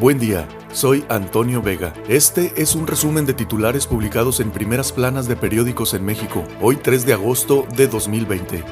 Buen día, soy Antonio Vega. Este es un resumen de titulares publicados en primeras planas de periódicos en México, hoy 3 de agosto de 2020.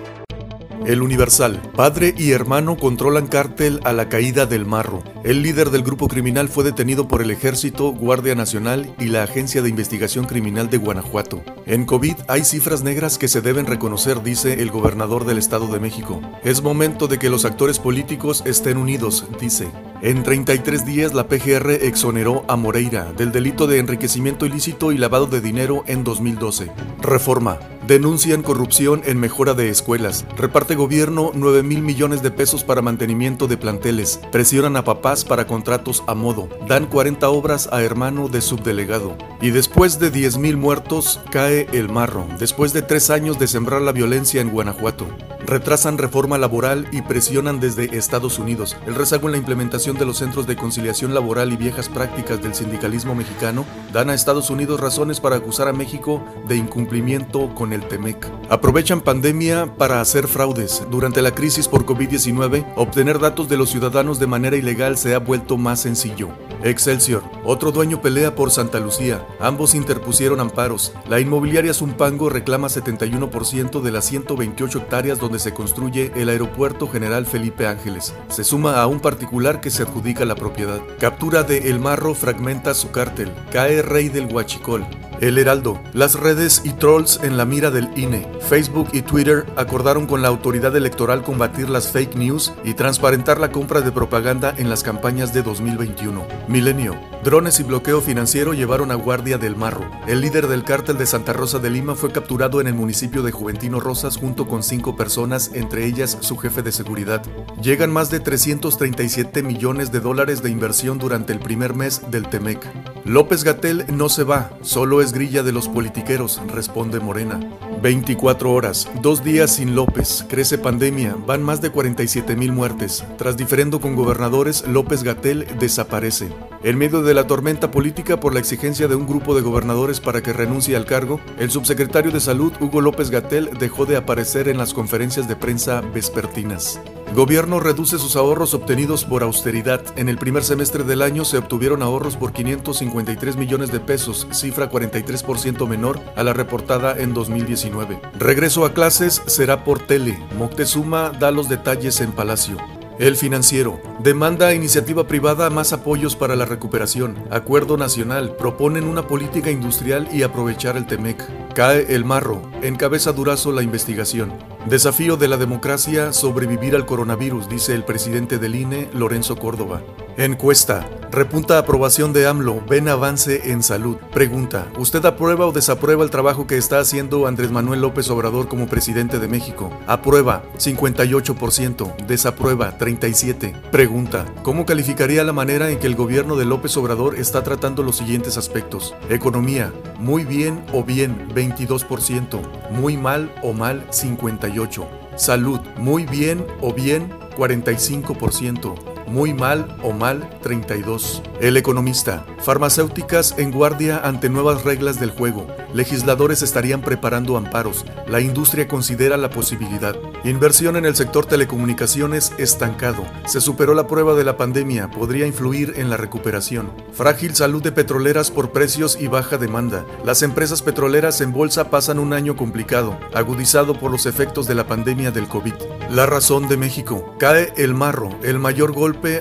El Universal. Padre y hermano controlan cártel a la caída del marro. El líder del grupo criminal fue detenido por el Ejército, Guardia Nacional y la Agencia de Investigación Criminal de Guanajuato. En COVID hay cifras negras que se deben reconocer, dice el gobernador del Estado de México. Es momento de que los actores políticos estén unidos, dice. En 33 días la PGR exoneró a Moreira del delito de enriquecimiento ilícito y lavado de dinero en 2012. Reforma. Denuncian corrupción en mejora de escuelas. Reparte gobierno 9 mil millones de pesos para mantenimiento de planteles. Presionan a papás para contratos a modo. Dan 40 obras a hermano de subdelegado. Y después de 10 mil muertos, cae el marro. Después de tres años de sembrar la violencia en Guanajuato. Retrasan reforma laboral y presionan desde Estados Unidos. El rezago en la implementación de los centros de conciliación laboral y viejas prácticas del sindicalismo mexicano dan a Estados Unidos razones para acusar a México de incumplimiento con el TEMEC. Aprovechan pandemia para hacer fraudes. Durante la crisis por COVID-19, obtener datos de los ciudadanos de manera ilegal se ha vuelto más sencillo. Excelsior. Otro dueño pelea por Santa Lucía. Ambos interpusieron amparos. La inmobiliaria Zumpango reclama 71% de las 128 hectáreas donde se construye el Aeropuerto General Felipe Ángeles. Se suma a un particular que se adjudica la propiedad. Captura de El Marro fragmenta su cártel. Cae rey del Huachicol. El Heraldo. Las redes y trolls en la mira del INE. Facebook y Twitter acordaron con la autoridad electoral combatir las fake news y transparentar la compra de propaganda en las campañas de 2021. Milenio. Drones y bloqueo financiero llevaron a Guardia del Marro. El líder del cártel de Santa Rosa de Lima fue capturado en el municipio de Juventino Rosas junto con cinco personas, entre ellas su jefe de seguridad. Llegan más de 337 millones de dólares de inversión durante el primer mes del TEMEC. López Gatel no se va, solo es grilla de los politiqueros, responde Morena. 24 horas, dos días sin López, crece pandemia, van más de 47 mil muertes. Tras diferendo con gobernadores, López Gatel desaparece. En medio de la tormenta política por la exigencia de un grupo de gobernadores para que renuncie al cargo, el subsecretario de Salud, Hugo López Gatel, dejó de aparecer en las conferencias de prensa vespertinas. Gobierno reduce sus ahorros obtenidos por austeridad. En el primer semestre del año se obtuvieron ahorros por 553 millones de pesos, cifra 43% menor a la reportada en 2019. Regreso a clases será por tele. Moctezuma da los detalles en Palacio. El financiero. Demanda a iniciativa privada más apoyos para la recuperación. Acuerdo nacional. Proponen una política industrial y aprovechar el TEMEC. Cae el marro. Encabeza Durazo la investigación. Desafío de la democracia, sobrevivir al coronavirus, dice el presidente del INE, Lorenzo Córdoba. Encuesta. Repunta aprobación de AMLO, ven avance en salud. Pregunta, ¿usted aprueba o desaprueba el trabajo que está haciendo Andrés Manuel López Obrador como presidente de México? Aprueba, 58%, desaprueba, 37%. Pregunta, ¿cómo calificaría la manera en que el gobierno de López Obrador está tratando los siguientes aspectos? Economía, muy bien o bien, 22%, muy mal o mal, 58%. Salud, muy bien o bien, 45% muy mal o mal 32. El economista. Farmacéuticas en guardia ante nuevas reglas del juego. Legisladores estarían preparando amparos. La industria considera la posibilidad. Inversión en el sector telecomunicaciones estancado. Se superó la prueba de la pandemia. Podría influir en la recuperación. Frágil salud de petroleras por precios y baja demanda. Las empresas petroleras en bolsa pasan un año complicado, agudizado por los efectos de la pandemia del COVID. La razón de México. Cae el marro, el mayor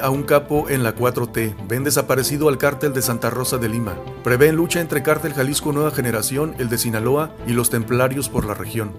a un capo en la 4T. Ven desaparecido al cártel de Santa Rosa de Lima. Prevén lucha entre cártel Jalisco Nueva Generación, el de Sinaloa y los templarios por la región.